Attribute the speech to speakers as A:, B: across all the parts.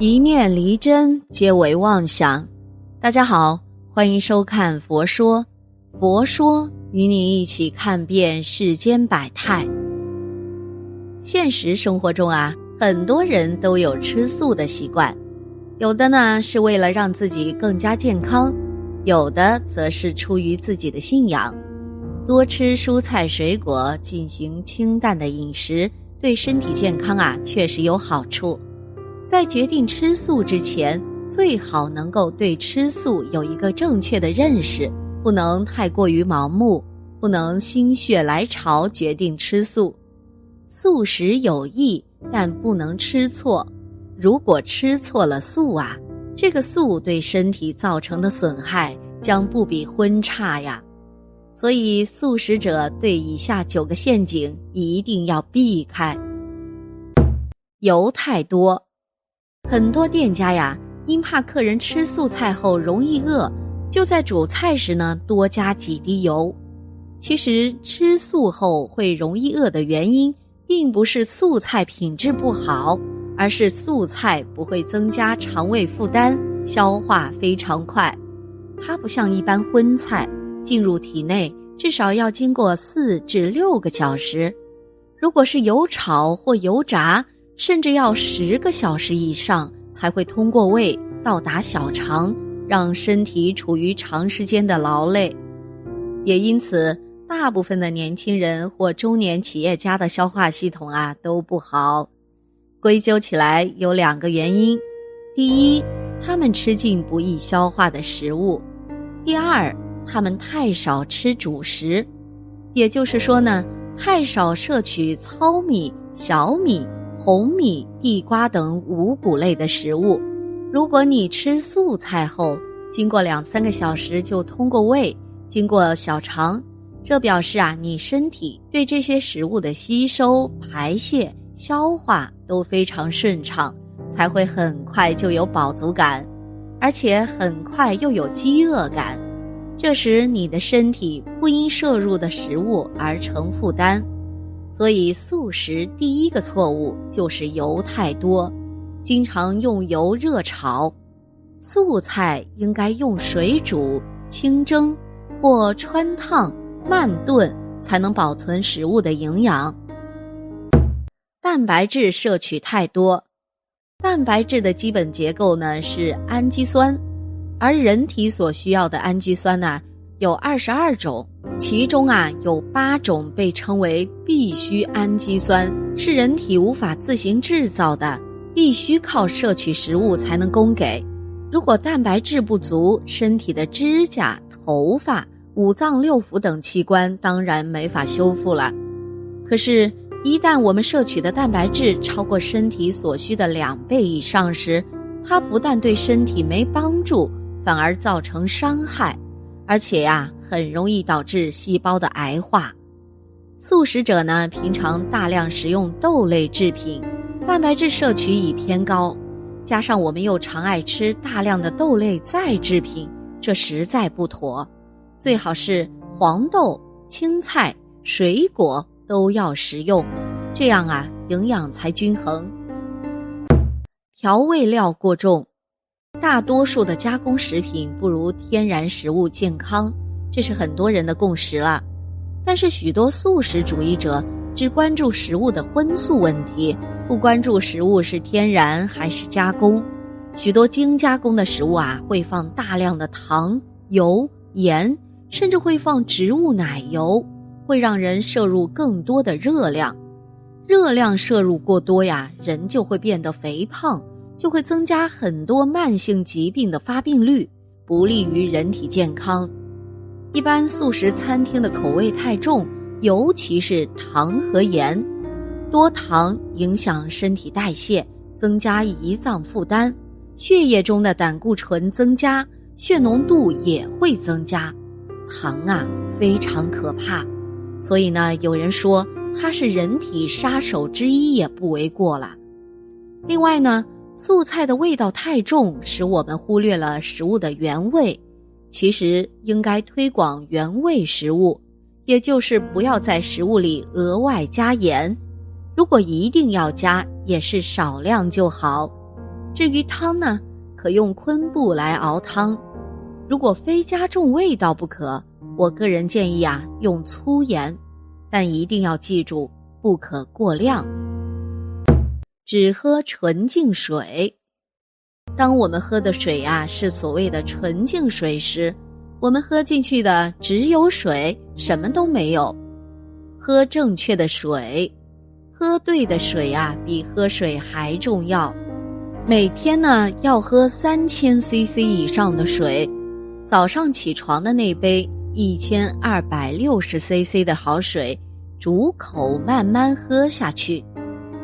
A: 一念离真，皆为妄想。大家好，欢迎收看《佛说》，佛说与你一起看遍世间百态。现实生活中啊，很多人都有吃素的习惯，有的呢是为了让自己更加健康，有的则是出于自己的信仰。多吃蔬菜水果，进行清淡的饮食，对身体健康啊确实有好处。在决定吃素之前，最好能够对吃素有一个正确的认识，不能太过于盲目，不能心血来潮决定吃素。素食有益，但不能吃错。如果吃错了素啊，这个素对身体造成的损害将不比荤差呀。所以，素食者对以下九个陷阱一定要避开。油太多，很多店家呀，因怕客人吃素菜后容易饿，就在煮菜时呢多加几滴油。其实，吃素后会容易饿的原因，并不是素菜品质不好，而是素菜不会增加肠胃负担，消化非常快。它不像一般荤菜。进入体内至少要经过四至六个小时，如果是油炒或油炸，甚至要十个小时以上才会通过胃到达小肠，让身体处于长时间的劳累。也因此，大部分的年轻人或中年企业家的消化系统啊都不好。归咎起来有两个原因：第一，他们吃进不易消化的食物；第二。他们太少吃主食，也就是说呢，太少摄取糙米、小米、红米、地瓜等五谷类的食物。如果你吃素菜后，经过两三个小时就通过胃，经过小肠，这表示啊，你身体对这些食物的吸收、排泄、消化都非常顺畅，才会很快就有饱足感，而且很快又有饥饿感。这时，你的身体不因摄入的食物而成负担，所以素食第一个错误就是油太多，经常用油热炒。素菜应该用水煮、清蒸或穿烫、慢炖，才能保存食物的营养。蛋白质摄取太多，蛋白质的基本结构呢是氨基酸。而人体所需要的氨基酸呢，有二十二种，其中啊有八种被称为必需氨基酸，是人体无法自行制造的，必须靠摄取食物才能供给。如果蛋白质不足，身体的指甲、头发、五脏六腑等器官当然没法修复了。可是，一旦我们摄取的蛋白质超过身体所需的两倍以上时，它不但对身体没帮助。反而造成伤害，而且呀，很容易导致细胞的癌化。素食者呢，平常大量食用豆类制品，蛋白质摄取已偏高，加上我们又常爱吃大量的豆类再制品，这实在不妥。最好是黄豆、青菜、水果都要食用，这样啊，营养才均衡。调味料过重。大多数的加工食品不如天然食物健康，这是很多人的共识了。但是许多素食主义者只关注食物的荤素问题，不关注食物是天然还是加工。许多精加工的食物啊，会放大量的糖、油、盐，甚至会放植物奶油，会让人摄入更多的热量。热量摄入过多呀，人就会变得肥胖。就会增加很多慢性疾病的发病率，不利于人体健康。一般素食餐厅的口味太重，尤其是糖和盐，多糖影响身体代谢，增加胰脏负担，血液中的胆固醇增加，血浓度也会增加。糖啊，非常可怕，所以呢，有人说它是人体杀手之一也不为过了。另外呢。素菜的味道太重，使我们忽略了食物的原味。其实应该推广原味食物，也就是不要在食物里额外加盐。如果一定要加，也是少量就好。至于汤呢，可用昆布来熬汤。如果非加重味道不可，我个人建议啊，用粗盐，但一定要记住，不可过量。只喝纯净水。当我们喝的水啊是所谓的纯净水时，我们喝进去的只有水，什么都没有。喝正确的水，喝对的水啊，比喝水还重要。每天呢要喝三千 CC 以上的水，早上起床的那杯一千二百六十 CC 的好水，逐口慢慢喝下去。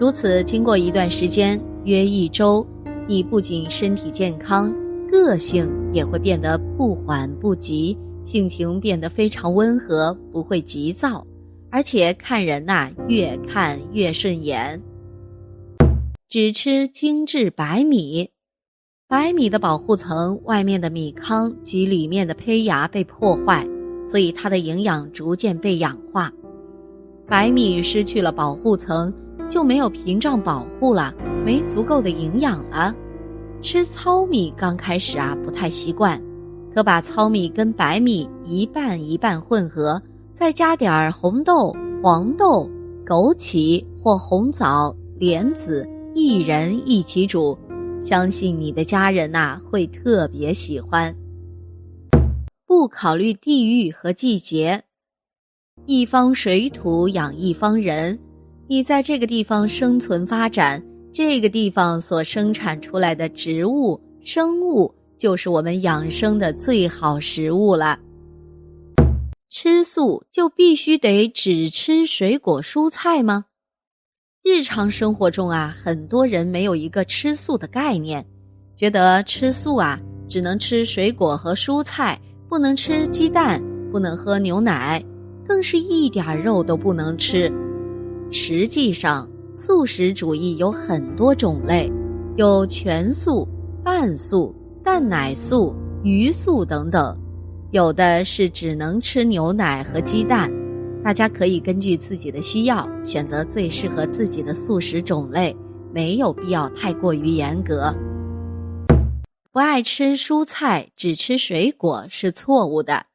A: 如此，经过一段时间，约一周，你不仅身体健康，个性也会变得不缓不急，性情变得非常温和，不会急躁，而且看人呐越看越顺眼。只吃精致白米，白米的保护层外面的米糠及里面的胚芽被破坏，所以它的营养逐渐被氧化，白米失去了保护层。就没有屏障保护了，没足够的营养了。吃糙米刚开始啊不太习惯，可把糙米跟白米一半一半混合，再加点儿红豆、黄豆、枸杞或红枣、莲子、薏仁一起煮，相信你的家人呐会特别喜欢。不考虑地域和季节，一方水土养一方人。你在这个地方生存发展，这个地方所生产出来的植物、生物，就是我们养生的最好食物了。吃素就必须得只吃水果蔬菜吗？日常生活中啊，很多人没有一个吃素的概念，觉得吃素啊只能吃水果和蔬菜，不能吃鸡蛋，不能喝牛奶，更是一点肉都不能吃。实际上，素食主义有很多种类，有全素、半素、蛋奶素、鱼素等等，有的是只能吃牛奶和鸡蛋。大家可以根据自己的需要选择最适合自己的素食种类，没有必要太过于严格。不爱吃蔬菜，只吃水果是错误的。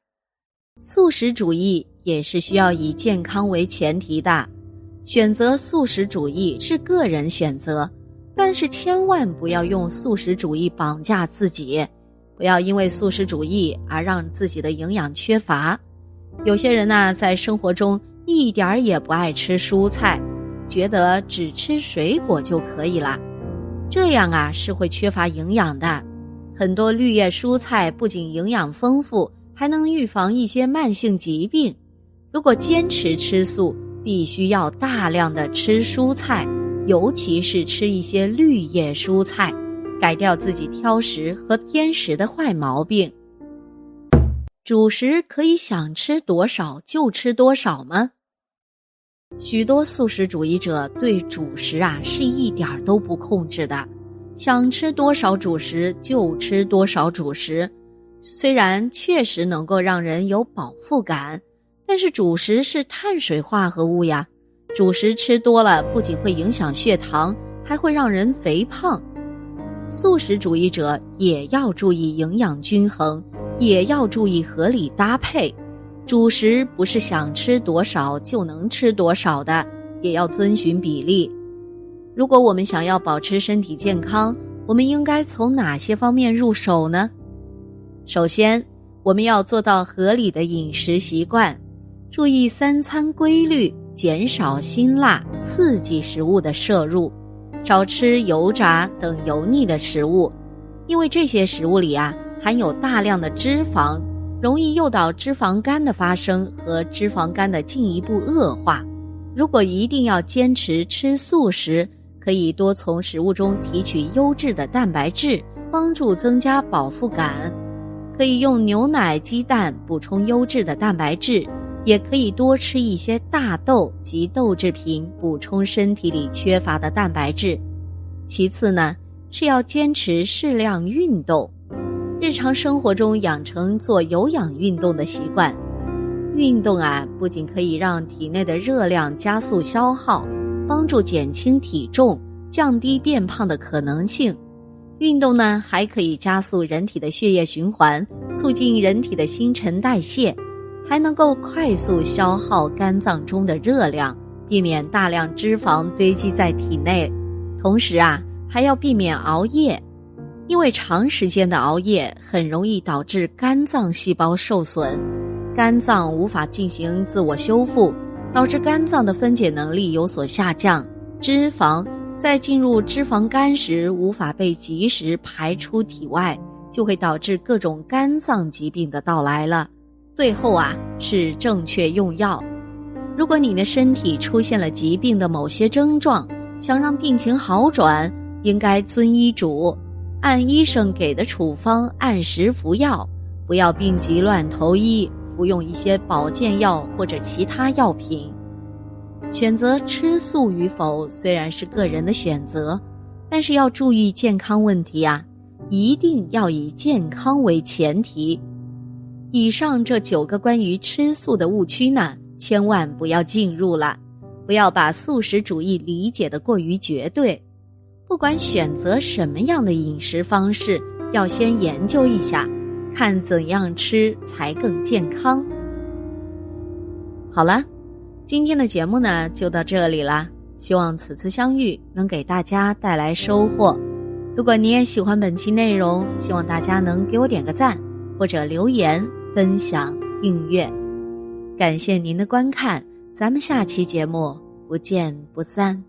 A: 素食主义也是需要以健康为前提的。选择素食主义是个人选择，但是千万不要用素食主义绑架自己，不要因为素食主义而让自己的营养缺乏。有些人呢，在生活中一点儿也不爱吃蔬菜，觉得只吃水果就可以了，这样啊是会缺乏营养的。很多绿叶蔬菜不仅营养丰富，还能预防一些慢性疾病。如果坚持吃素，必须要大量的吃蔬菜，尤其是吃一些绿叶蔬菜，改掉自己挑食和偏食的坏毛病。主食可以想吃多少就吃多少吗？许多素食主义者对主食啊是一点儿都不控制的，想吃多少主食就吃多少主食，虽然确实能够让人有饱腹感。但是主食是碳水化合物呀，主食吃多了不仅会影响血糖，还会让人肥胖。素食主义者也要注意营养均衡，也要注意合理搭配。主食不是想吃多少就能吃多少的，也要遵循比例。如果我们想要保持身体健康，我们应该从哪些方面入手呢？首先，我们要做到合理的饮食习惯。注意三餐规律，减少辛辣刺激食物的摄入，少吃油炸等油腻的食物，因为这些食物里啊含有大量的脂肪，容易诱导脂肪肝的发生和脂肪肝的进一步恶化。如果一定要坚持吃素食，可以多从食物中提取优质的蛋白质，帮助增加饱腹感。可以用牛奶、鸡蛋补充优质的蛋白质。也可以多吃一些大豆及豆制品，补充身体里缺乏的蛋白质。其次呢，是要坚持适量运动，日常生活中养成做有氧运动的习惯。运动啊，不仅可以让体内的热量加速消耗，帮助减轻体重，降低变胖的可能性，运动呢，还可以加速人体的血液循环，促进人体的新陈代谢，还能够快速消耗肝脏中的热量，避免大量脂肪堆积在体内。同时啊，还要避免熬夜，因为长时间的熬夜很容易导致肝脏细胞受损，肝脏无法进行自我修复，导致肝脏的分解能力有所下降，脂肪。在进入脂肪肝时，无法被及时排出体外，就会导致各种肝脏疾病的到来了。最后啊，是正确用药。如果你的身体出现了疾病的某些症状，想让病情好转，应该遵医嘱，按医生给的处方按时服药，不要病急乱投医，服用一些保健药或者其他药品。选择吃素与否虽然是个人的选择，但是要注意健康问题啊！一定要以健康为前提。以上这九个关于吃素的误区呢，千万不要进入了，不要把素食主义理解的过于绝对。不管选择什么样的饮食方式，要先研究一下，看怎样吃才更健康。好了。今天的节目呢，就到这里啦。希望此次相遇能给大家带来收获。如果你也喜欢本期内容，希望大家能给我点个赞，或者留言、分享、订阅。感谢您的观看，咱们下期节目不见不散。